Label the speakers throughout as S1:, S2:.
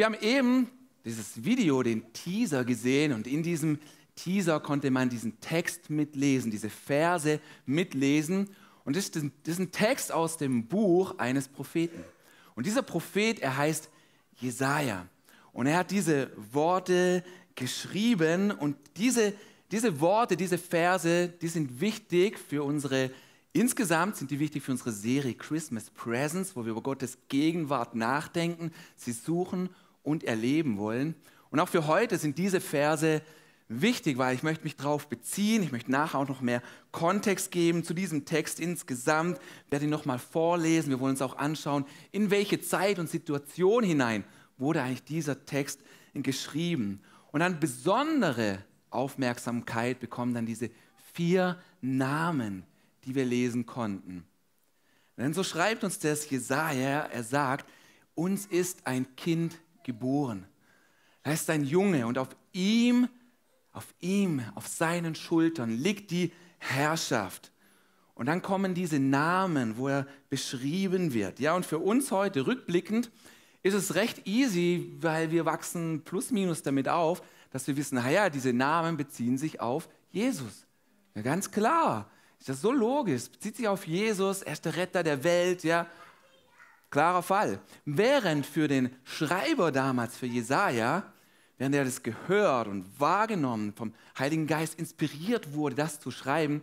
S1: Wir haben eben dieses Video, den Teaser gesehen und in diesem Teaser konnte man diesen Text mitlesen, diese Verse mitlesen. Und das ist ein Text aus dem Buch eines Propheten. Und dieser Prophet, er heißt Jesaja. Und er hat diese Worte geschrieben und diese, diese Worte, diese Verse, die sind wichtig für unsere, insgesamt sind die wichtig für unsere Serie Christmas Presence, wo wir über Gottes Gegenwart nachdenken, sie suchen und erleben wollen. Und auch für heute sind diese Verse wichtig, weil ich möchte mich darauf beziehen. Ich möchte nachher auch noch mehr Kontext geben zu diesem Text insgesamt. Ich werde ihn nochmal vorlesen. Wir wollen uns auch anschauen, in welche Zeit und Situation hinein wurde eigentlich dieser Text geschrieben. Und dann besondere Aufmerksamkeit bekommen dann diese vier Namen, die wir lesen konnten. Denn so schreibt uns das Jesaja, er sagt, uns ist ein Kind geboren. Er ist ein Junge und auf ihm, auf ihm, auf seinen Schultern liegt die Herrschaft. Und dann kommen diese Namen, wo er beschrieben wird. Ja, und für uns heute rückblickend ist es recht easy, weil wir wachsen plus minus damit auf, dass wir wissen, naja, diese Namen beziehen sich auf Jesus. Ja, ganz klar. Ist das so logisch? Bezieht sich auf Jesus, er ist der Retter der Welt, ja. Klarer Fall. Während für den Schreiber damals, für Jesaja, während er das gehört und wahrgenommen, vom Heiligen Geist inspiriert wurde, das zu schreiben,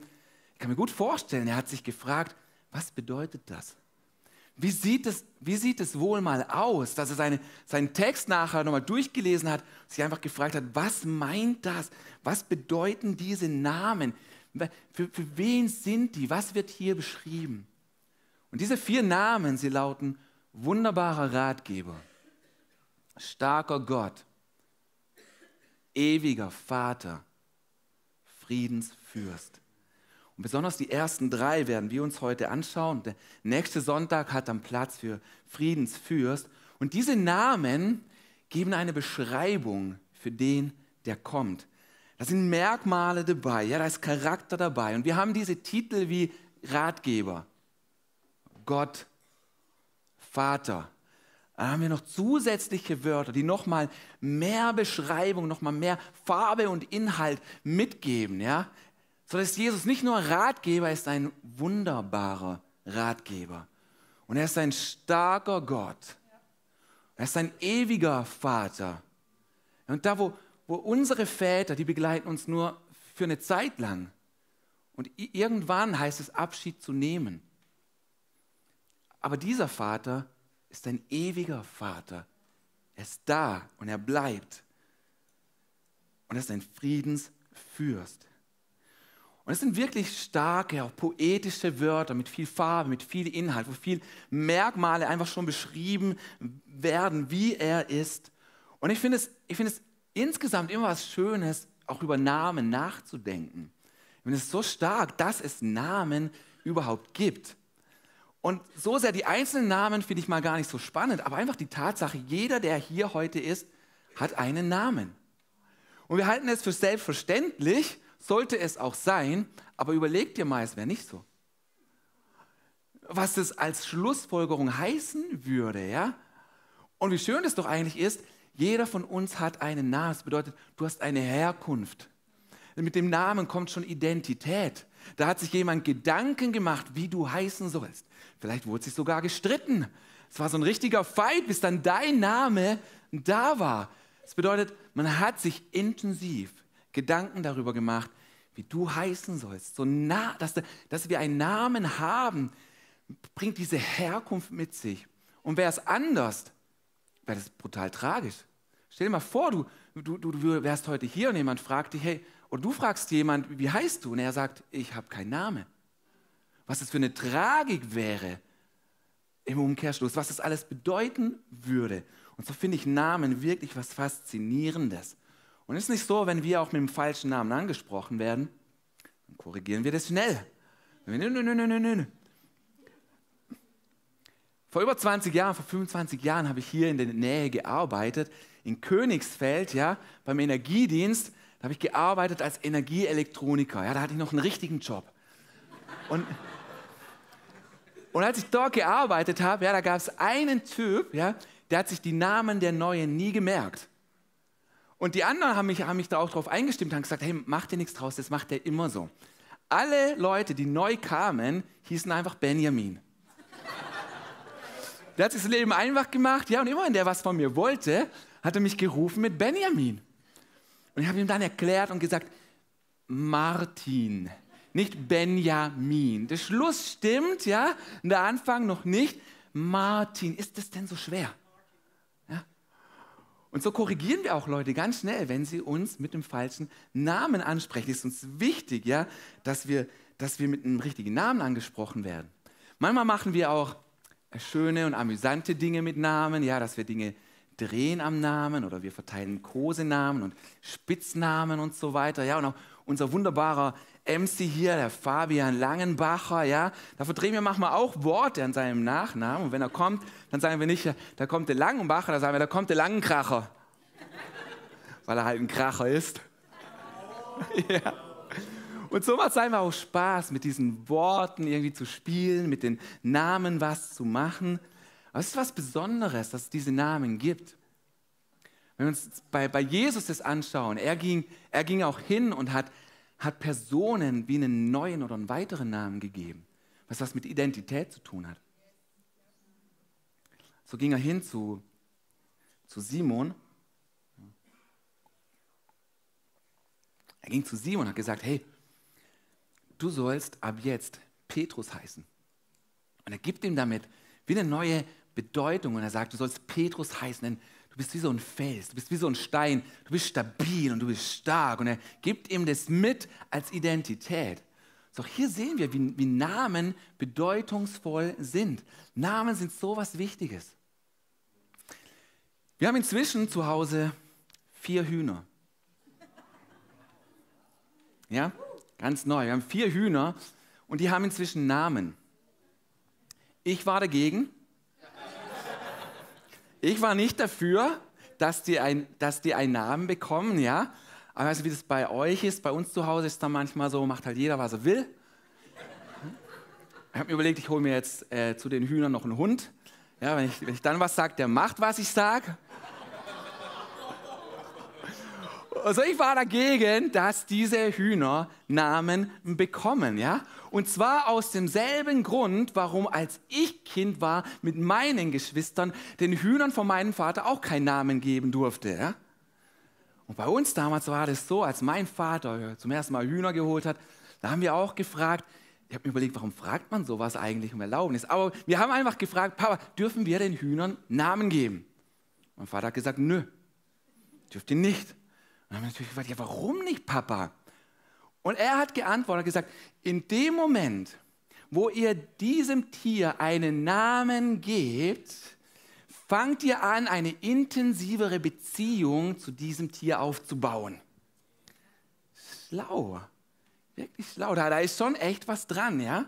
S1: ich kann mir gut vorstellen, er hat sich gefragt, was bedeutet das? Wie sieht es, wie sieht es wohl mal aus, dass er seine, seinen Text nachher nochmal durchgelesen hat, sich einfach gefragt hat, was meint das? Was bedeuten diese Namen? Für, für wen sind die? Was wird hier beschrieben? Und diese vier Namen, sie lauten wunderbarer Ratgeber, starker Gott, ewiger Vater, Friedensfürst. Und besonders die ersten drei werden wir uns heute anschauen. Der nächste Sonntag hat dann Platz für Friedensfürst. Und diese Namen geben eine Beschreibung für den, der kommt. Da sind Merkmale dabei, ja, da ist Charakter dabei. Und wir haben diese Titel wie Ratgeber, Gott, Vater. Dann haben wir noch zusätzliche Wörter, die nochmal mehr Beschreibung, nochmal mehr Farbe und Inhalt mitgeben. Ja? So dass Jesus nicht nur Ratgeber ist, ein wunderbarer Ratgeber. Und er ist ein starker Gott. Er ist ein ewiger Vater. Und da, wo, wo unsere Väter, die begleiten uns nur für eine Zeit lang. Und irgendwann heißt es Abschied zu nehmen. Aber dieser Vater ist ein ewiger Vater. Er ist da und er bleibt. Und er ist ein Friedensfürst. Und es sind wirklich starke, auch poetische Wörter mit viel Farbe, mit viel Inhalt, wo viel Merkmale einfach schon beschrieben werden, wie er ist. Und ich finde es, ich finde es insgesamt immer was Schönes, auch über Namen nachzudenken. Ich finde es so stark, dass es Namen überhaupt gibt. Und so sehr die einzelnen Namen finde ich mal gar nicht so spannend, aber einfach die Tatsache, jeder, der hier heute ist, hat einen Namen. Und wir halten es für selbstverständlich, sollte es auch sein, aber überleg dir mal, es wäre nicht so. Was es als Schlussfolgerung heißen würde, ja? Und wie schön es doch eigentlich ist, jeder von uns hat einen Namen. Das bedeutet, du hast eine Herkunft. Mit dem Namen kommt schon Identität. Da hat sich jemand Gedanken gemacht, wie du heißen sollst. Vielleicht wurde sich sogar gestritten. Es war so ein richtiger Fight, bis dann dein Name da war. Das bedeutet, man hat sich intensiv Gedanken darüber gemacht, wie du heißen sollst. So nah, dass, dass wir einen Namen haben, bringt diese Herkunft mit sich. Und wäre es anders, wäre das brutal tragisch. Stell dir mal vor, du, du, du wärst heute hier und jemand fragt dich, hey, und du fragst jemand, wie heißt du? Und er sagt, ich habe keinen Namen. Was das für eine Tragik wäre im Umkehrschluss, was das alles bedeuten würde. Und so finde ich Namen wirklich was Faszinierendes. Und es ist nicht so, wenn wir auch mit dem falschen Namen angesprochen werden, dann korrigieren wir das schnell. Nö, nö, nö, nö, nö. Vor über 20 Jahren, vor 25 Jahren habe ich hier in der Nähe gearbeitet, in Königsfeld, ja, beim Energiedienst. Habe ich gearbeitet als Energieelektroniker. Ja, da hatte ich noch einen richtigen Job. Und, und als ich dort gearbeitet habe, ja, da gab es einen Typ, ja, der hat sich die Namen der Neuen nie gemerkt. Und die anderen haben mich, haben mich da auch drauf eingestimmt, haben gesagt, hey, mach dir nichts draus, das macht er immer so. Alle Leute, die neu kamen, hießen einfach Benjamin. Der hat sich das Leben einfach gemacht, ja, und immer wenn der was von mir wollte, hat er mich gerufen mit Benjamin. Und ich habe ihm dann erklärt und gesagt, Martin, nicht Benjamin. Der Schluss stimmt, ja, der Anfang noch nicht. Martin, ist das denn so schwer? Ja? Und so korrigieren wir auch Leute ganz schnell, wenn sie uns mit dem falschen Namen ansprechen. Es ist uns wichtig, ja, dass wir, dass wir mit einem richtigen Namen angesprochen werden. Manchmal machen wir auch schöne und amüsante Dinge mit Namen, ja, dass wir Dinge drehen am Namen oder wir verteilen Kosenamen und Spitznamen und so weiter. Ja, und auch unser wunderbarer MC hier, der Fabian Langenbacher, ja, da verdrehen wir manchmal auch Worte an seinem Nachnamen. Und wenn er kommt, dann sagen wir nicht, da kommt der Langenbacher, da sagen wir, da kommt der Langenkracher. Weil er halt ein Kracher ist. ja. Und so macht es einfach auch Spaß, mit diesen Worten irgendwie zu spielen, mit den Namen was zu machen. Aber es ist was Besonderes, dass es diese Namen gibt. Wenn wir uns bei, bei Jesus das anschauen, er ging, er ging auch hin und hat, hat Personen wie einen neuen oder einen weiteren Namen gegeben, was was mit Identität zu tun hat. So ging er hin zu, zu Simon. Er ging zu Simon und hat gesagt, hey, du sollst ab jetzt Petrus heißen. Und er gibt ihm damit wie eine neue Bedeutung und er sagt, du sollst Petrus heißen, denn du bist wie so ein Fels, du bist wie so ein Stein, du bist stabil und du bist stark. Und er gibt ihm das mit als Identität. So, hier sehen wir, wie, wie Namen bedeutungsvoll sind. Namen sind so was Wichtiges. Wir haben inzwischen zu Hause vier Hühner. Ja, ganz neu. Wir haben vier Hühner und die haben inzwischen Namen. Ich war dagegen, ich war nicht dafür, dass die, ein, dass die einen Namen bekommen, ja. Aber du, wie das bei euch ist? Bei uns zu Hause ist dann manchmal so, macht halt jeder, was er will. Ich habe mir überlegt, ich hole mir jetzt äh, zu den Hühnern noch einen Hund. Ja, wenn ich, wenn ich dann was sage, der macht, was ich sage. Also ich war dagegen, dass diese Hühner Namen bekommen, ja? Und zwar aus demselben Grund, warum als ich Kind war mit meinen Geschwistern den Hühnern von meinem Vater auch keinen Namen geben durfte, ja? Und bei uns damals war das so, als mein Vater zum ersten Mal Hühner geholt hat, da haben wir auch gefragt, ich habe mir überlegt, warum fragt man sowas eigentlich um Erlaubnis? Aber wir haben einfach gefragt, Papa, dürfen wir den Hühnern Namen geben? Mein Vater hat gesagt, nö, dürft ihr nicht. Und dann haben wir natürlich gefragt, ja, warum nicht, Papa? Und er hat geantwortet, gesagt, in dem Moment, wo ihr diesem Tier einen Namen gebt, fangt ihr an, eine intensivere Beziehung zu diesem Tier aufzubauen. Schlau, wirklich schlau. Da, da ist schon echt was dran, ja?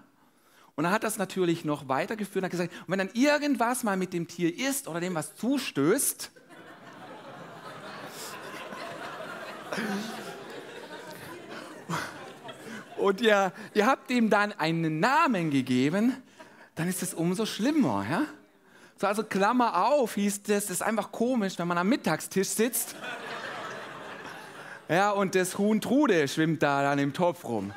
S1: Und er hat das natürlich noch weitergeführt und hat gesagt, und wenn dann irgendwas mal mit dem Tier ist oder dem was zustößt, und ihr, ihr habt ihm dann einen Namen gegeben, dann ist es umso schlimmer. Ja? So, also Klammer auf, hieß das, das ist einfach komisch, wenn man am Mittagstisch sitzt. Ja, und das Huhn Trude schwimmt da dann im Topf rum.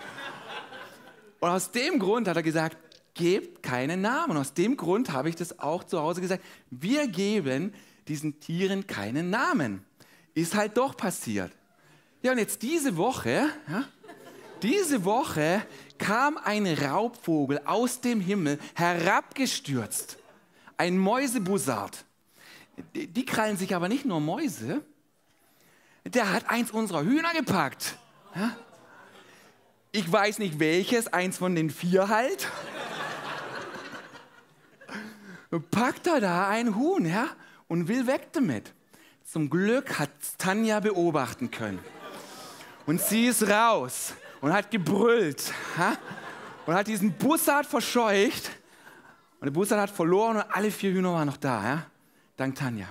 S1: Und aus dem Grund hat er gesagt, gebt keinen Namen. Aus dem Grund habe ich das auch zu Hause gesagt, wir geben diesen Tieren keinen Namen. Ist halt doch passiert. Ja, und jetzt diese Woche, ja, diese Woche kam ein Raubvogel aus dem Himmel herabgestürzt. Ein Mäusebussard. Die, krallen sich aber nicht nur Mäuse, der hat eins unserer Hühner gepackt. Ich weiß nicht welches, eins von den vier halt. Packt er da ein Huhn ja, und will weg damit. Zum Glück hat Tanja beobachten können. Und sie ist raus und hat gebrüllt ha? und hat diesen Bussard verscheucht. Und der Bussard hat verloren und alle vier Hühner waren noch da. Ja? Dank Tanja.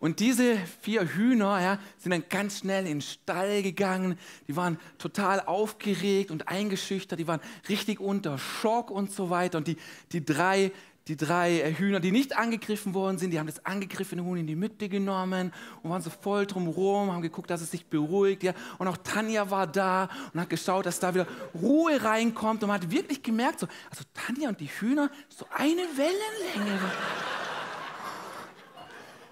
S1: Und diese vier Hühner ja, sind dann ganz schnell in den Stall gegangen. Die waren total aufgeregt und eingeschüchtert. Die waren richtig unter Schock und so weiter. Und die, die drei, die drei äh, Hühner, die nicht angegriffen worden sind, die haben das angegriffene Huhn in die Mitte genommen und waren so voll drumherum, haben geguckt, dass es sich beruhigt. Ja. Und auch Tanja war da und hat geschaut, dass da wieder Ruhe reinkommt. Und man hat wirklich gemerkt, so, also Tanja und die Hühner, so eine Wellenlänge.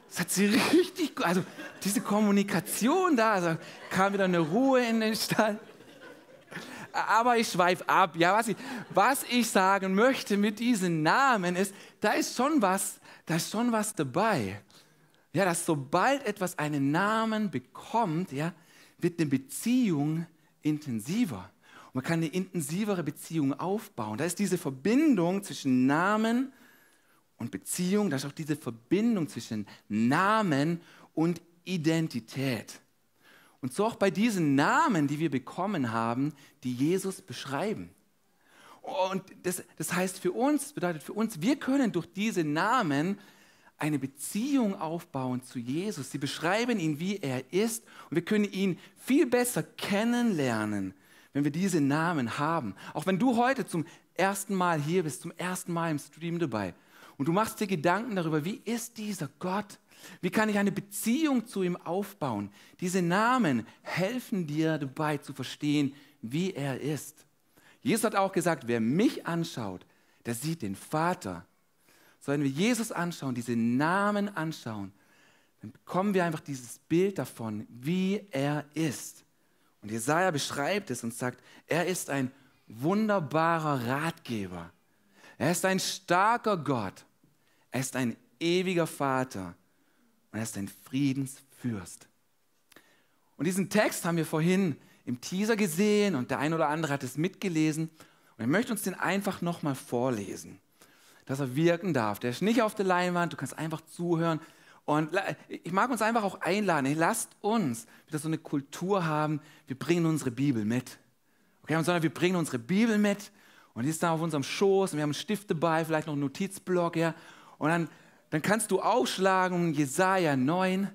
S1: Das hat sie richtig also diese Kommunikation da, also kam wieder eine Ruhe in den Stall. Aber ich schweife ab. Ja, was ich, was ich sagen möchte mit diesen Namen ist, da ist schon was, da ist schon was dabei. Ja, dass sobald etwas einen Namen bekommt, ja, wird eine Beziehung intensiver. Und man kann eine intensivere Beziehung aufbauen. Da ist diese Verbindung zwischen Namen und Beziehung, da ist auch diese Verbindung zwischen Namen und Identität. Und so auch bei diesen Namen, die wir bekommen haben, die Jesus beschreiben. Und das, das heißt für uns, bedeutet für uns, wir können durch diese Namen eine Beziehung aufbauen zu Jesus. Sie beschreiben ihn, wie er ist. Und wir können ihn viel besser kennenlernen, wenn wir diese Namen haben. Auch wenn du heute zum ersten Mal hier bist, zum ersten Mal im Stream dabei und du machst dir Gedanken darüber, wie ist dieser Gott? Wie kann ich eine Beziehung zu ihm aufbauen? Diese Namen helfen dir dabei zu verstehen, wie er ist. Jesus hat auch gesagt, wer mich anschaut, der sieht den Vater. So, wenn wir Jesus anschauen, diese Namen anschauen, dann bekommen wir einfach dieses Bild davon, wie er ist. Und Jesaja beschreibt es und sagt, er ist ein wunderbarer Ratgeber. Er ist ein starker Gott. Er ist ein ewiger Vater er ist ein Friedensfürst. Und diesen Text haben wir vorhin im Teaser gesehen und der ein oder andere hat es mitgelesen. Und ich möchte uns den einfach nochmal vorlesen, dass er wirken darf. Der ist nicht auf der Leinwand, du kannst einfach zuhören. Und ich mag uns einfach auch einladen, lasst uns wieder so eine Kultur haben, wir bringen unsere Bibel mit. Okay, sondern wir bringen unsere Bibel mit und die ist da auf unserem Schoß und wir haben einen Stift dabei, vielleicht noch einen Notizblock, ja. Und dann, dann kannst du aufschlagen Jesaja 9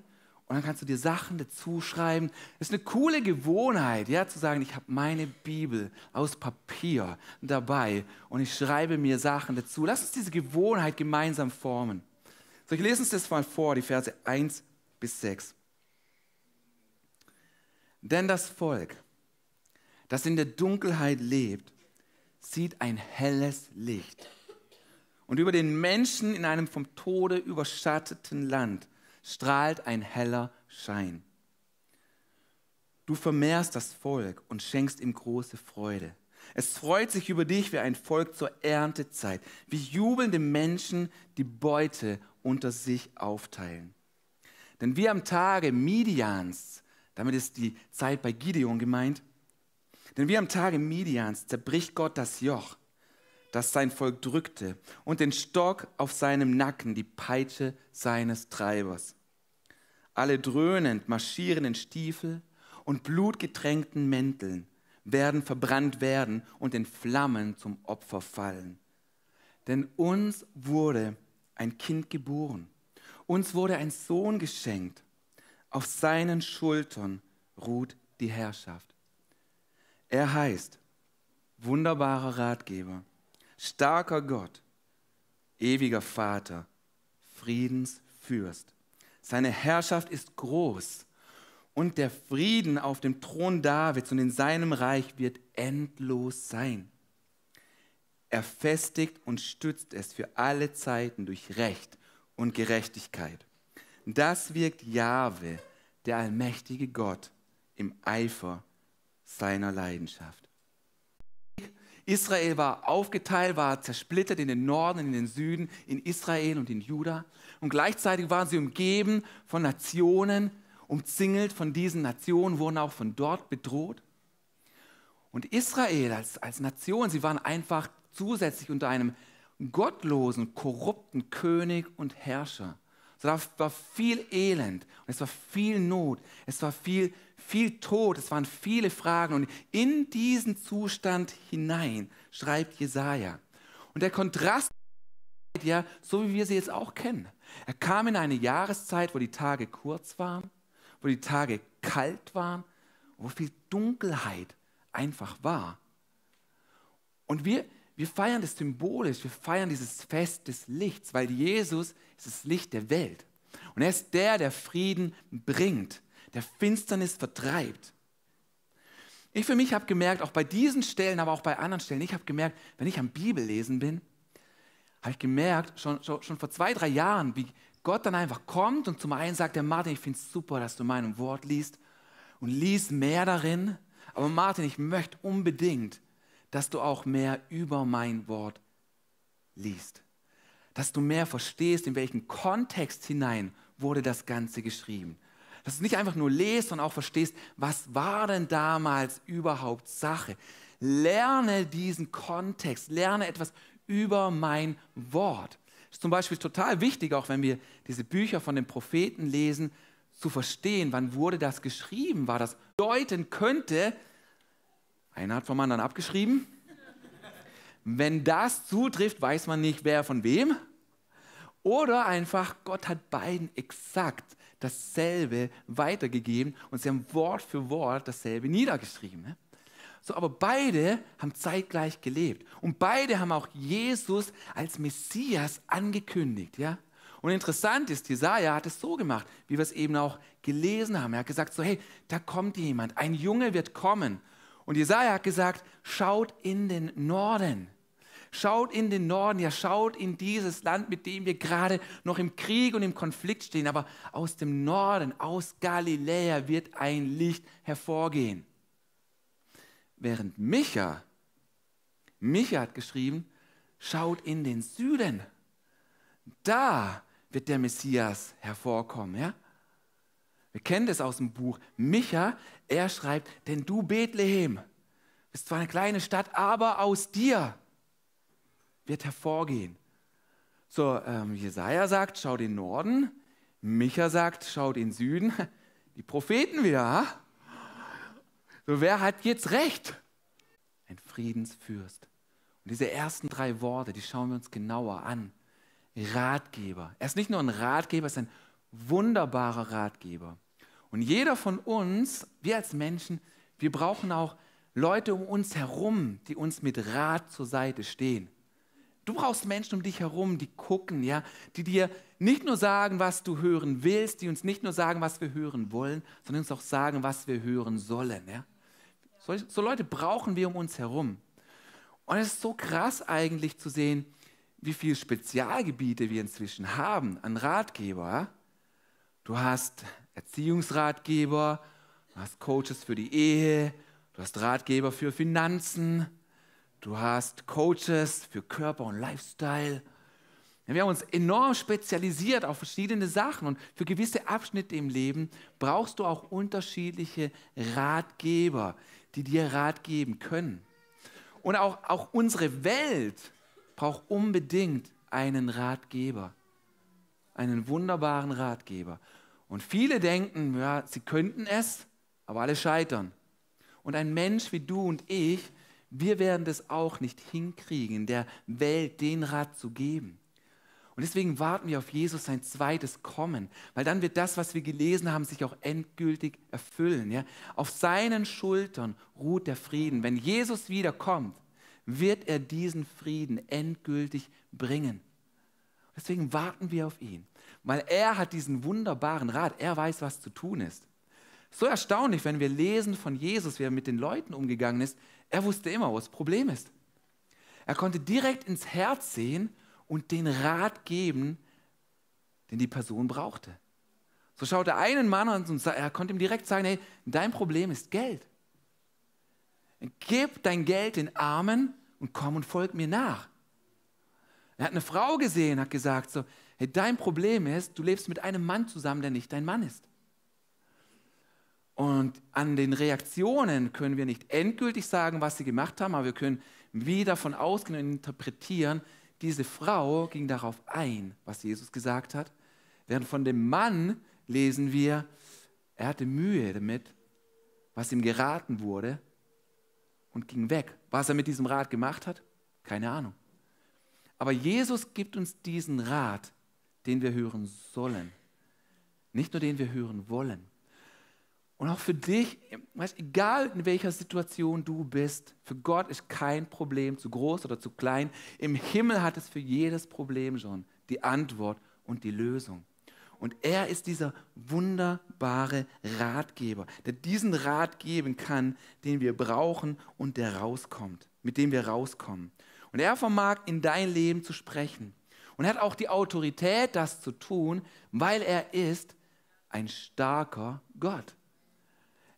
S1: und dann kannst du dir Sachen dazu schreiben. Ist eine coole Gewohnheit, ja, zu sagen, ich habe meine Bibel aus Papier dabei und ich schreibe mir Sachen dazu. Lass uns diese Gewohnheit gemeinsam formen. So, ich lese uns das mal vor, die Verse 1 bis 6. Denn das Volk, das in der Dunkelheit lebt, sieht ein helles Licht. Und über den Menschen in einem vom Tode überschatteten Land strahlt ein heller Schein. Du vermehrst das Volk und schenkst ihm große Freude. Es freut sich über dich wie ein Volk zur Erntezeit, wie jubelnde Menschen die Beute unter sich aufteilen. Denn wie am Tage Midians, damit ist die Zeit bei Gideon gemeint, denn wie am Tage Midians zerbricht Gott das Joch das sein Volk drückte, und den Stock auf seinem Nacken, die Peitsche seines Treibers. Alle dröhnend marschierenden Stiefel und blutgetränkten Mänteln werden verbrannt werden und in Flammen zum Opfer fallen. Denn uns wurde ein Kind geboren, uns wurde ein Sohn geschenkt, auf seinen Schultern ruht die Herrschaft. Er heißt wunderbarer Ratgeber starker Gott, ewiger Vater, Friedensfürst. Seine Herrschaft ist groß und der Frieden auf dem Thron Davids und in seinem Reich wird endlos sein. Er festigt und stützt es für alle Zeiten durch Recht und Gerechtigkeit. Das wirkt Jahwe, der allmächtige Gott, im Eifer seiner Leidenschaft. Israel war aufgeteilt, war zersplittert in den Norden, in den Süden, in Israel und in Juda. Und gleichzeitig waren sie umgeben von Nationen, umzingelt von diesen Nationen, wurden auch von dort bedroht. Und Israel als, als Nation, sie waren einfach zusätzlich unter einem gottlosen, korrupten König und Herrscher. So, da war viel Elend und es war viel Not, es war viel viel Tod, es waren viele Fragen. Und in diesen Zustand hinein schreibt Jesaja. Und der Kontrast, ja, so wie wir sie jetzt auch kennen. Er kam in eine Jahreszeit, wo die Tage kurz waren, wo die Tage kalt waren, wo viel Dunkelheit einfach war. Und wir, wir feiern das symbolisch, wir feiern dieses Fest des Lichts, weil Jesus ist das Licht der Welt. Und er ist der, der Frieden bringt, der Finsternis vertreibt. Ich für mich habe gemerkt, auch bei diesen Stellen, aber auch bei anderen Stellen, ich habe gemerkt, wenn ich am Bibellesen bin, habe ich gemerkt, schon, schon, schon vor zwei, drei Jahren, wie Gott dann einfach kommt und zum einen sagt, der Martin, ich finde es super, dass du mein Wort liest und liest mehr darin. Aber Martin, ich möchte unbedingt, dass du auch mehr über mein Wort liest. Dass du mehr verstehst, in welchen Kontext hinein wurde das Ganze geschrieben. Dass du nicht einfach nur lest, sondern auch verstehst, was war denn damals überhaupt Sache. Lerne diesen Kontext, lerne etwas über mein Wort. Das ist zum Beispiel total wichtig, auch wenn wir diese Bücher von den Propheten lesen, zu verstehen, wann wurde das geschrieben, war das deuten könnte, einer hat vom anderen abgeschrieben. Wenn das zutrifft, weiß man nicht, wer von wem. Oder einfach, Gott hat beiden exakt dasselbe weitergegeben und sie haben Wort für Wort dasselbe niedergeschrieben. Ne? So, aber beide haben zeitgleich gelebt und beide haben auch Jesus als Messias angekündigt. Ja? Und interessant ist, Jesaja hat es so gemacht, wie wir es eben auch gelesen haben. Er hat gesagt: So, hey, da kommt jemand, ein Junge wird kommen und Jesaja hat gesagt, schaut in den Norden. Schaut in den Norden, ja, schaut in dieses Land, mit dem wir gerade noch im Krieg und im Konflikt stehen. Aber aus dem Norden, aus Galiläa wird ein Licht hervorgehen. Während Micha, Micha hat geschrieben, schaut in den Süden. Da wird der Messias hervorkommen. Ja? Wir kennen das aus dem Buch. Micha, er schreibt, denn du Bethlehem bist zwar eine kleine Stadt, aber aus dir wird hervorgehen. So, ähm, Jesaja sagt, schau den Norden. Micha sagt, schau den Süden. Die Propheten wieder. Ha? So, wer hat jetzt recht? Ein Friedensfürst. Und diese ersten drei Worte, die schauen wir uns genauer an. Ratgeber. Er ist nicht nur ein Ratgeber, er ist ein wunderbarer Ratgeber. Und jeder von uns, wir als Menschen, wir brauchen auch Leute um uns herum, die uns mit Rat zur Seite stehen. Du brauchst Menschen um dich herum, die gucken, ja, die dir nicht nur sagen, was du hören willst, die uns nicht nur sagen, was wir hören wollen, sondern uns auch sagen, was wir hören sollen. Ja. So, so Leute brauchen wir um uns herum. Und es ist so krass eigentlich zu sehen, wie viele Spezialgebiete wir inzwischen haben an Ratgeber. Du hast Erziehungsratgeber, du hast Coaches für die Ehe, du hast Ratgeber für Finanzen, du hast Coaches für Körper und Lifestyle. Wir haben uns enorm spezialisiert auf verschiedene Sachen und für gewisse Abschnitte im Leben brauchst du auch unterschiedliche Ratgeber, die dir Rat geben können. Und auch, auch unsere Welt braucht unbedingt einen Ratgeber, einen wunderbaren Ratgeber. Und viele denken, ja, sie könnten es, aber alle scheitern. Und ein Mensch wie du und ich, wir werden das auch nicht hinkriegen, der Welt den Rat zu geben. Und deswegen warten wir auf Jesus sein zweites Kommen, weil dann wird das, was wir gelesen haben, sich auch endgültig erfüllen. Ja? Auf seinen Schultern ruht der Frieden. Wenn Jesus wiederkommt, wird er diesen Frieden endgültig bringen. Deswegen warten wir auf ihn weil er hat diesen wunderbaren Rat. Er weiß, was zu tun ist. So erstaunlich, wenn wir lesen von Jesus, wie er mit den Leuten umgegangen ist. Er wusste immer, was das Problem ist. Er konnte direkt ins Herz sehen und den Rat geben, den die Person brauchte. So schaut er einen Mann an und er konnte ihm direkt sagen, hey, dein Problem ist Geld. Gib dein Geld den Armen und komm und folg mir nach. Er hat eine Frau gesehen, hat gesagt, so, hey, dein Problem ist, du lebst mit einem Mann zusammen, der nicht dein Mann ist. Und an den Reaktionen können wir nicht endgültig sagen, was sie gemacht haben, aber wir können wieder davon ausgehen und interpretieren, diese Frau ging darauf ein, was Jesus gesagt hat. Während von dem Mann lesen wir, er hatte Mühe damit, was ihm geraten wurde und ging weg. Was er mit diesem Rat gemacht hat, keine Ahnung. Aber Jesus gibt uns diesen Rat den wir hören sollen. Nicht nur den wir hören wollen. Und auch für dich, weißt, egal in welcher Situation du bist, für Gott ist kein Problem zu groß oder zu klein. Im Himmel hat es für jedes Problem schon die Antwort und die Lösung. Und er ist dieser wunderbare Ratgeber, der diesen Rat geben kann, den wir brauchen und der rauskommt, mit dem wir rauskommen. Und er vermag in dein Leben zu sprechen. Und er hat auch die Autorität, das zu tun, weil er ist ein starker Gott.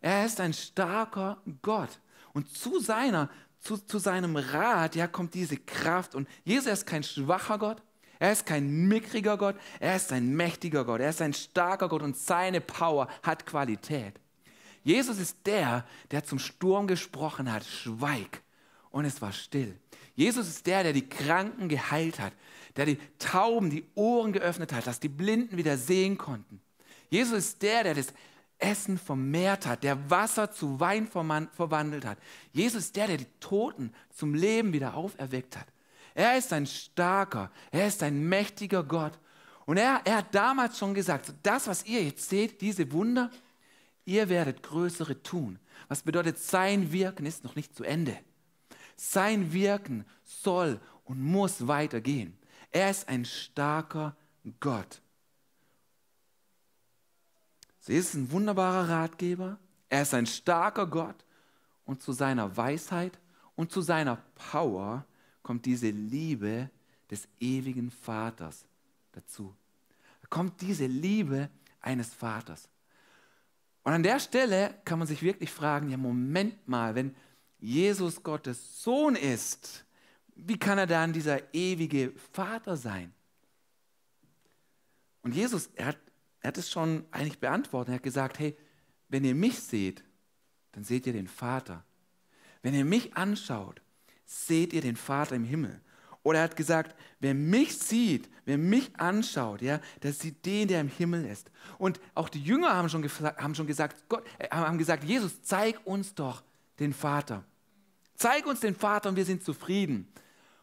S1: Er ist ein starker Gott. Und zu seiner, zu, zu seinem Rat, ja, kommt diese Kraft. Und Jesus ist kein schwacher Gott, er ist kein mickriger Gott, er ist ein mächtiger Gott, er ist ein starker Gott und seine Power hat Qualität. Jesus ist der, der zum Sturm gesprochen hat, schweig. Und es war still. Jesus ist der, der die Kranken geheilt hat, der die Tauben die Ohren geöffnet hat, dass die Blinden wieder sehen konnten. Jesus ist der, der das Essen vermehrt hat, der Wasser zu Wein verwandelt hat. Jesus ist der, der die Toten zum Leben wieder auferweckt hat. Er ist ein starker, er ist ein mächtiger Gott. Und er, er hat damals schon gesagt, das, was ihr jetzt seht, diese Wunder, ihr werdet größere tun. Was bedeutet, sein Wirken ist noch nicht zu Ende. Sein Wirken soll und muss weitergehen. Er ist ein starker Gott. Sie ist ein wunderbarer Ratgeber. Er ist ein starker Gott. Und zu seiner Weisheit und zu seiner Power kommt diese Liebe des ewigen Vaters dazu. Da kommt diese Liebe eines Vaters. Und an der Stelle kann man sich wirklich fragen, ja Moment mal, wenn Jesus Gottes Sohn ist, wie kann er dann dieser ewige Vater sein? Und Jesus, er hat, er hat es schon eigentlich beantwortet. Er hat gesagt, hey, wenn ihr mich seht, dann seht ihr den Vater. Wenn ihr mich anschaut, seht ihr den Vater im Himmel. Oder er hat gesagt, wer mich sieht, wer mich anschaut, ja, der sieht den, der im Himmel ist. Und auch die Jünger haben schon, haben schon gesagt, Gott, äh, haben gesagt, Jesus, zeig uns doch den Vater. Zeig uns den Vater und wir sind zufrieden.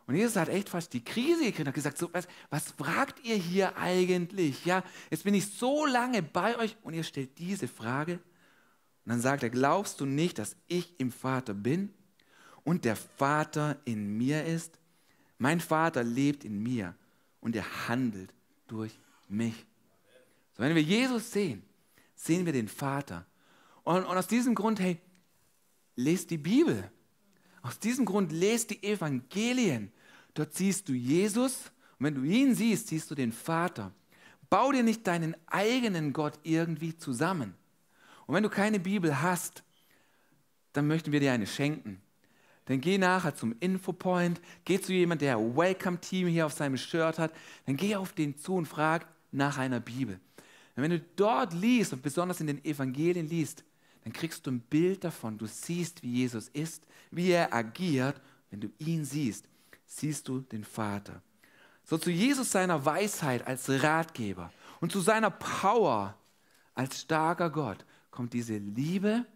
S1: Und Jesus hat echt fast die Krise gekriegt und gesagt, so, was, was fragt ihr hier eigentlich? Ja, jetzt bin ich so lange bei euch und ihr stellt diese Frage. Und dann sagt er, glaubst du nicht, dass ich im Vater bin und der Vater in mir ist. Mein Vater lebt in mir und er handelt durch mich. So, wenn wir Jesus sehen, sehen wir den Vater. Und, und aus diesem Grund, hey, lest die Bibel. Aus diesem Grund lest die Evangelien. Dort siehst du Jesus und wenn du ihn siehst, siehst du den Vater. Bau dir nicht deinen eigenen Gott irgendwie zusammen. Und wenn du keine Bibel hast, dann möchten wir dir eine schenken dann geh nachher zum Infopoint, geh zu jemandem, der ein Welcome-Team hier auf seinem Shirt hat, dann geh auf den zu und frag nach einer Bibel. Und wenn du dort liest und besonders in den Evangelien liest, dann kriegst du ein Bild davon. Du siehst, wie Jesus ist, wie er agiert. Wenn du ihn siehst, siehst du den Vater. So zu Jesus seiner Weisheit als Ratgeber und zu seiner Power als starker Gott kommt diese Liebe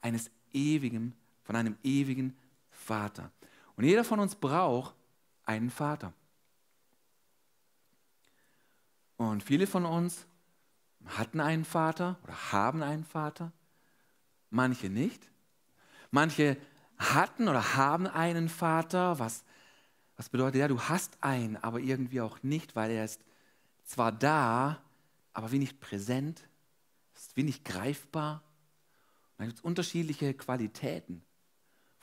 S1: eines ewigen, von einem ewigen Vater. Und jeder von uns braucht einen Vater. Und viele von uns hatten einen Vater oder haben einen Vater, manche nicht. Manche hatten oder haben einen Vater, was, was bedeutet, ja, du hast einen, aber irgendwie auch nicht, weil er ist zwar da, aber wenig präsent, ist wenig greifbar. Und dann gibt es unterschiedliche Qualitäten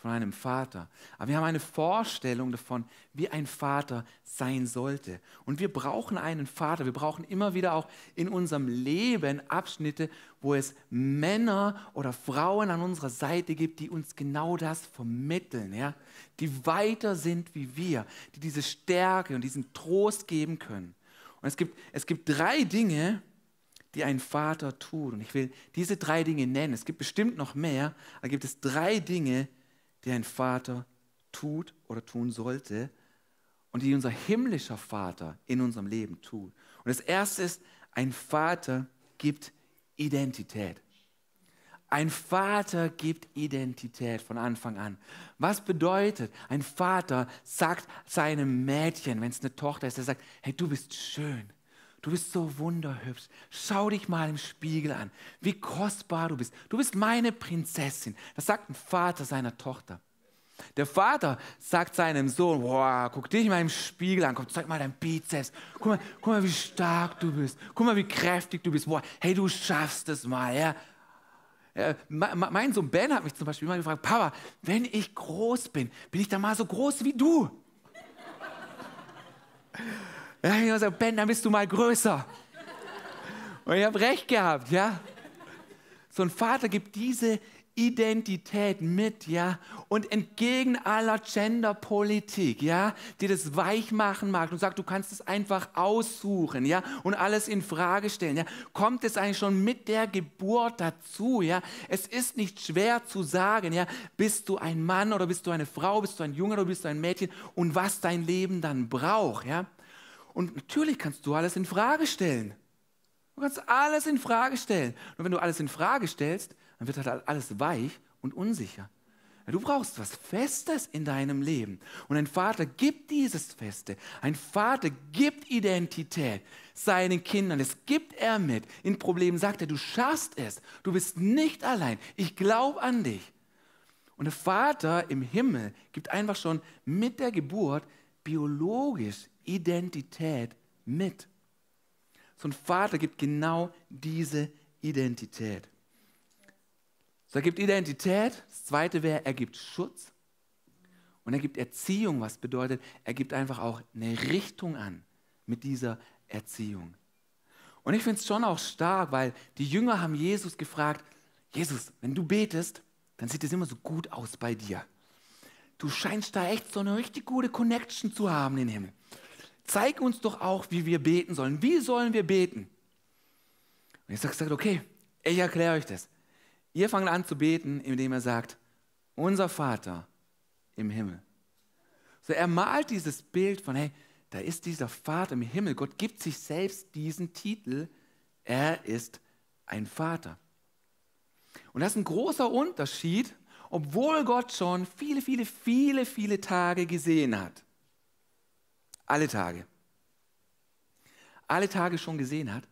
S1: von einem Vater. Aber wir haben eine Vorstellung davon, wie ein Vater sein sollte. Und wir brauchen einen Vater. Wir brauchen immer wieder auch in unserem Leben Abschnitte, wo es Männer oder Frauen an unserer Seite gibt, die uns genau das vermitteln, ja? die weiter sind wie wir, die diese Stärke und diesen Trost geben können. Und es gibt, es gibt drei Dinge, die ein Vater tut. Und ich will diese drei Dinge nennen. Es gibt bestimmt noch mehr, aber gibt es drei Dinge, die die ein Vater tut oder tun sollte und die unser himmlischer Vater in unserem Leben tut. Und das Erste ist, ein Vater gibt Identität. Ein Vater gibt Identität von Anfang an. Was bedeutet, ein Vater sagt seinem Mädchen, wenn es eine Tochter ist, er sagt, hey, du bist schön, du bist so wunderhübsch. Schau dich mal im Spiegel an, wie kostbar du bist. Du bist meine Prinzessin. Das sagt ein Vater seiner Tochter. Der Vater sagt seinem Sohn, boah, guck dich mal im Spiegel an, komm, zeig mal deinen Bizeps. Guck mal, guck mal, wie stark du bist. Guck mal, wie kräftig du bist. Boah, hey, du schaffst es mal. Ja? Ja, mein Sohn Ben hat mich zum Beispiel immer gefragt, Papa, wenn ich groß bin, bin ich dann mal so groß wie du? Ja, ich habe Ben, dann bist du mal größer. Und ich habe recht gehabt, ja. So ein Vater gibt diese Identität mit, ja, und entgegen aller Genderpolitik, ja, die das weich machen mag und sagt, du kannst es einfach aussuchen, ja, und alles in Frage stellen, ja, kommt es eigentlich schon mit der Geburt dazu, ja. Es ist nicht schwer zu sagen, ja, bist du ein Mann oder bist du eine Frau, bist du ein Junge oder bist du ein Mädchen und was dein Leben dann braucht, ja. Und natürlich kannst du alles in Frage stellen. Du kannst alles in Frage stellen. Und wenn du alles in Frage stellst, dann wird halt alles weich und unsicher. Du brauchst was Festes in deinem Leben. Und ein Vater gibt dieses Feste. Ein Vater gibt Identität seinen Kindern. Das gibt er mit. In Problemen sagt er, du schaffst es. Du bist nicht allein. Ich glaube an dich. Und der Vater im Himmel gibt einfach schon mit der Geburt biologisch Identität mit. So ein Vater gibt genau diese Identität. So, er gibt Identität. Das zweite wäre, er gibt Schutz. Und er gibt Erziehung, was bedeutet, er gibt einfach auch eine Richtung an mit dieser Erziehung. Und ich finde es schon auch stark, weil die Jünger haben Jesus gefragt, Jesus, wenn du betest, dann sieht es immer so gut aus bei dir. Du scheinst da echt so eine richtig gute Connection zu haben in den Himmel. Zeig uns doch auch, wie wir beten sollen. Wie sollen wir beten? Und Jesus sagt, okay, ich erkläre euch das. Ihr fangt an zu beten, indem er sagt, unser Vater im Himmel. So, er malt dieses Bild von, hey, da ist dieser Vater im Himmel. Gott gibt sich selbst diesen Titel. Er ist ein Vater. Und das ist ein großer Unterschied, obwohl Gott schon viele, viele, viele, viele Tage gesehen hat. Alle Tage. Alle Tage schon gesehen hat,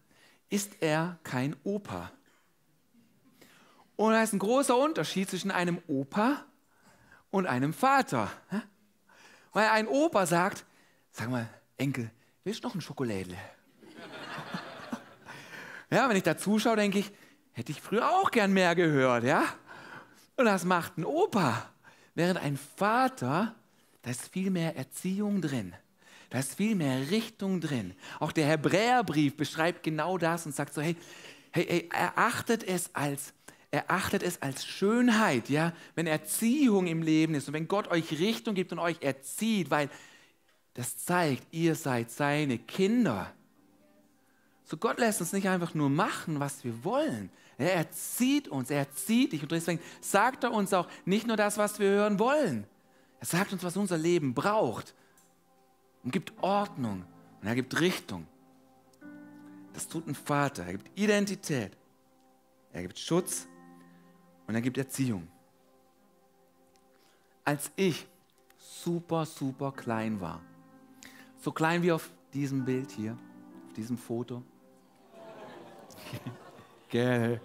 S1: ist er kein Opa. Und da ist ein großer Unterschied zwischen einem Opa und einem Vater. Weil ein Opa sagt, sag mal, Enkel, willst du noch ein Schokolädle? ja, wenn ich da zuschaue, denke ich, hätte ich früher auch gern mehr gehört, ja? Und das macht ein Opa. Während ein Vater, da ist viel mehr Erziehung drin. Da ist viel mehr Richtung drin. Auch der Hebräerbrief beschreibt genau das und sagt so, hey, hey, hey erachtet es als erachtet es als Schönheit, ja, wenn Erziehung im Leben ist und wenn Gott euch Richtung gibt und euch erzieht, weil das zeigt, ihr seid seine Kinder. So Gott lässt uns nicht einfach nur machen, was wir wollen. Er erzieht uns, er erzieht dich und deswegen sagt er uns auch nicht nur das, was wir hören wollen. Er sagt uns, was unser Leben braucht und gibt Ordnung und er gibt Richtung. Das tut ein Vater. Er gibt Identität. Er gibt Schutz und er gibt Erziehung. Als ich super, super klein war, so klein wie auf diesem Bild hier, auf diesem Foto, Gell,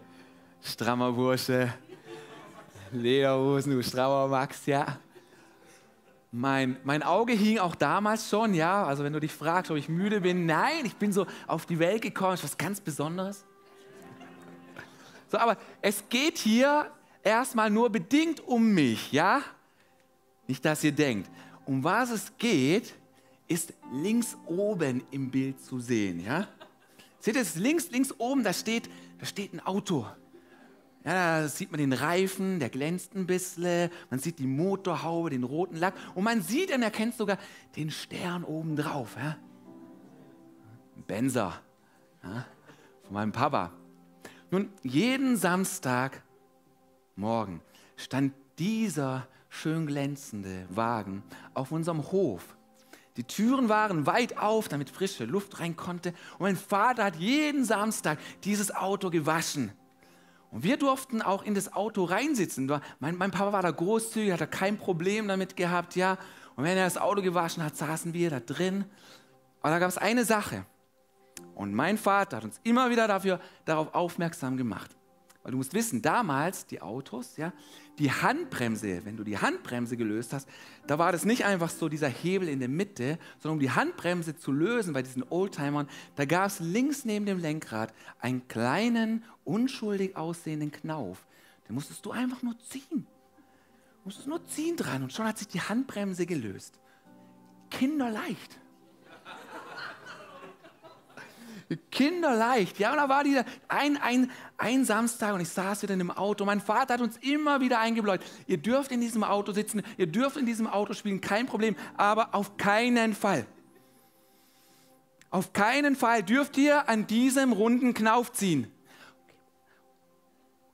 S1: strammer Bursche, Lederhosen, du strammer Max, ja. Mein, mein Auge hing auch damals schon, ja. Also wenn du dich fragst, ob ich müde bin, nein, ich bin so auf die Welt gekommen, ist was ganz Besonderes. So, aber es geht hier erstmal nur bedingt um mich, ja? Nicht, dass ihr denkt. Um was es geht, ist links oben im Bild zu sehen, ja? Seht ihr es links, links oben, da steht, da steht ein Auto. Ja, da sieht man den Reifen, der glänzt ein bisschen, man sieht die Motorhaube, den roten Lack und man sieht und erkennt sogar den Stern oben drauf. Ja? Benzer ja? von meinem Papa. Nun, jeden Samstagmorgen stand dieser schön glänzende Wagen auf unserem Hof. Die Türen waren weit auf, damit frische Luft rein konnte. Und mein Vater hat jeden Samstag dieses Auto gewaschen. Und wir durften auch in das Auto reinsitzen. Mein, mein Papa war da großzügig, hat da kein Problem damit gehabt, ja. Und wenn er das Auto gewaschen hat, saßen wir da drin. Aber da gab es eine Sache. Und mein Vater hat uns immer wieder dafür, darauf aufmerksam gemacht. Weil du musst wissen, damals die Autos, ja, die Handbremse, wenn du die Handbremse gelöst hast, da war das nicht einfach so dieser Hebel in der Mitte, sondern um die Handbremse zu lösen bei diesen Oldtimern, da gab es links neben dem Lenkrad einen kleinen, unschuldig aussehenden Knauf. Den musstest du einfach nur ziehen. Du musstest nur ziehen dran und schon hat sich die Handbremse gelöst. Kinderleicht. Kinderleicht. Ja, und da war dieser ein, ein, ein Samstag und ich saß wieder in dem Auto. Mein Vater hat uns immer wieder eingebläut. Ihr dürft in diesem Auto sitzen, ihr dürft in diesem Auto spielen, kein Problem, aber auf keinen Fall. Auf keinen Fall dürft ihr an diesem runden Knauf ziehen.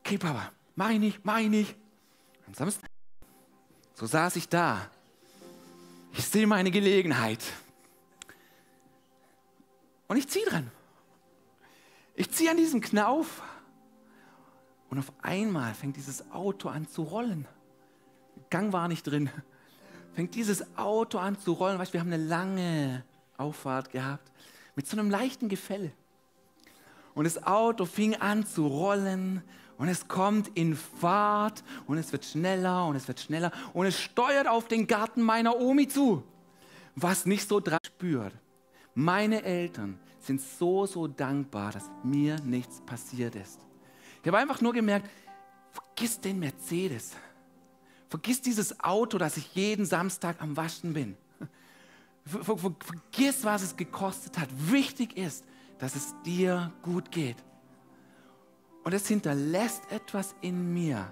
S1: Okay, Papa, mach ich nicht, mach ich nicht. Am Samstag, so saß ich da. Ich sehe meine Gelegenheit. Und ich ziehe dran. Ich ziehe an diesem Knauf und auf einmal fängt dieses Auto an zu rollen. Gang war nicht drin. Fängt dieses Auto an zu rollen. Weißt, wir haben eine lange Auffahrt gehabt mit so einem leichten Gefälle. Und das Auto fing an zu rollen und es kommt in Fahrt und es wird schneller und es wird schneller und es steuert auf den Garten meiner Omi zu, was nicht so dran spürt. Meine Eltern sind so, so dankbar, dass mir nichts passiert ist. Ich habe einfach nur gemerkt, vergiss den Mercedes. Vergiss dieses Auto, das ich jeden Samstag am Waschen bin. Ver, ver, ver, vergiss, was es gekostet hat. Wichtig ist, dass es dir gut geht. Und es hinterlässt etwas in mir,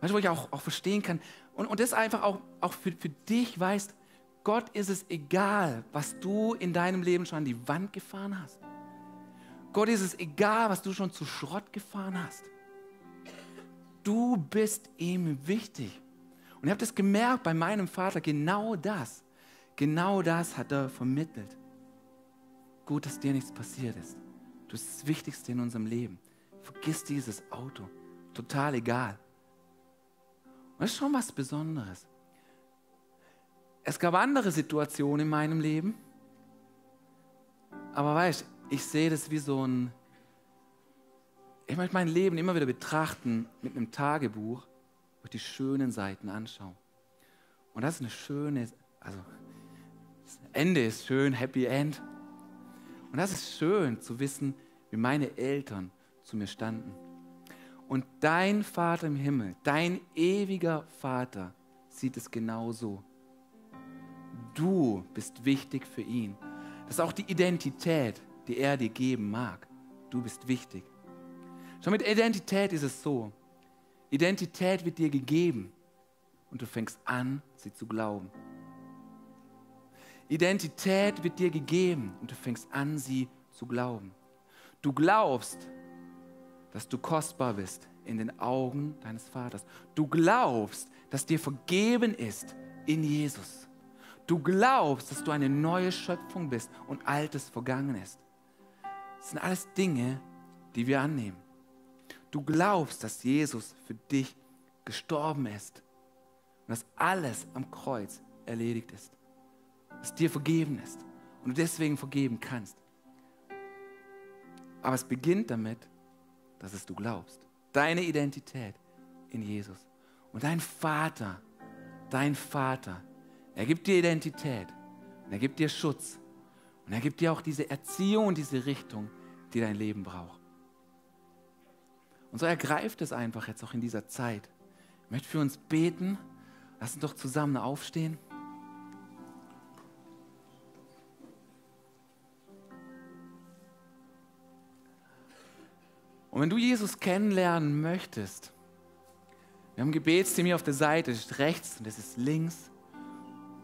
S1: weißt du, wo ich auch, auch verstehen kann. Und, und das einfach auch, auch für, für dich weißt, Gott ist es egal, was du in deinem Leben schon an die Wand gefahren hast. Gott ist es egal, was du schon zu Schrott gefahren hast. Du bist ihm wichtig. Und ich habe das gemerkt bei meinem Vater, genau das, genau das hat er vermittelt. Gut, dass dir nichts passiert ist. Du bist das Wichtigste in unserem Leben. Vergiss dieses Auto. Total egal. Und das ist schon was Besonderes. Es gab andere Situationen in meinem Leben, aber weißt, ich sehe das wie so ein, ich möchte mein Leben immer wieder betrachten mit einem Tagebuch, ich die schönen Seiten anschaue. Und das ist eine schöne, also das Ende ist schön, Happy End. Und das ist schön zu wissen, wie meine Eltern zu mir standen. Und dein Vater im Himmel, dein ewiger Vater, sieht es genauso. Du bist wichtig für ihn. Das ist auch die Identität, die er dir geben mag. Du bist wichtig. Schon mit Identität ist es so. Identität wird dir gegeben und du fängst an, sie zu glauben. Identität wird dir gegeben und du fängst an, sie zu glauben. Du glaubst, dass du kostbar bist in den Augen deines Vaters. Du glaubst, dass dir vergeben ist in Jesus. Du glaubst, dass du eine neue Schöpfung bist und Altes vergangen ist. Das sind alles Dinge, die wir annehmen. Du glaubst, dass Jesus für dich gestorben ist und dass alles am Kreuz erledigt ist. Dass dir vergeben ist und du deswegen vergeben kannst. Aber es beginnt damit, dass es du glaubst. Deine Identität in Jesus. Und dein Vater, dein Vater, er gibt dir Identität und er gibt dir Schutz und er gibt dir auch diese Erziehung und diese Richtung, die dein Leben braucht. Und so ergreift es einfach jetzt auch in dieser Zeit. Ich möchte für uns beten. Lass uns doch zusammen aufstehen. Und wenn du Jesus kennenlernen möchtest, wir haben ein Gebetsteam hier auf der Seite, das ist rechts und das ist links.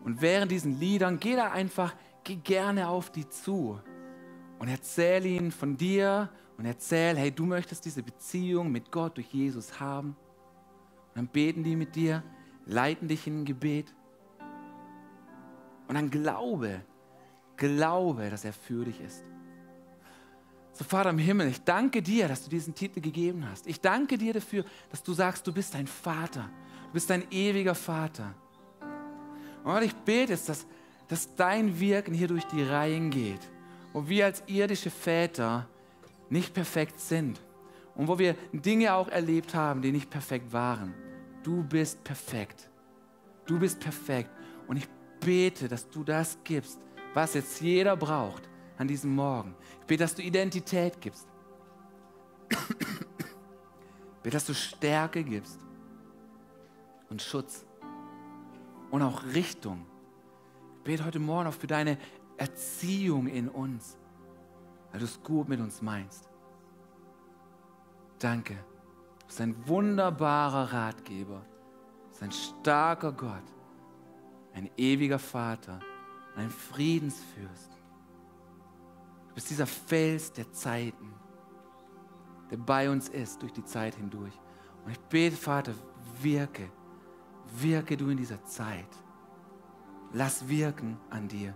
S1: Und während diesen Liedern, geh da einfach, geh gerne auf die zu und erzähl ihnen von dir und erzähl, hey, du möchtest diese Beziehung mit Gott durch Jesus haben. Und dann beten die mit dir, leiten dich in ein Gebet. Und dann glaube, glaube, dass er für dich ist. So, Vater im Himmel, ich danke dir, dass du diesen Titel gegeben hast. Ich danke dir dafür, dass du sagst, du bist ein Vater. Du bist ein ewiger Vater. Und ich bete jetzt, dass, dass dein Wirken hier durch die Reihen geht wo wir als irdische Väter nicht perfekt sind und wo wir Dinge auch erlebt haben, die nicht perfekt waren. Du bist perfekt. Du bist perfekt. Und ich bete, dass du das gibst, was jetzt jeder braucht an diesem Morgen. Ich bete, dass du Identität gibst. Ich bete, dass du Stärke gibst und Schutz und auch Richtung. Ich bete heute Morgen auch für deine Erziehung in uns, weil du es gut mit uns meinst. Danke. Du bist ein wunderbarer Ratgeber. Du bist ein starker Gott, ein ewiger Vater, ein Friedensfürst. Du bist dieser Fels der Zeiten, der bei uns ist durch die Zeit hindurch. Und ich bete, Vater, wirke, wirke du in dieser Zeit. Lass wirken an dir.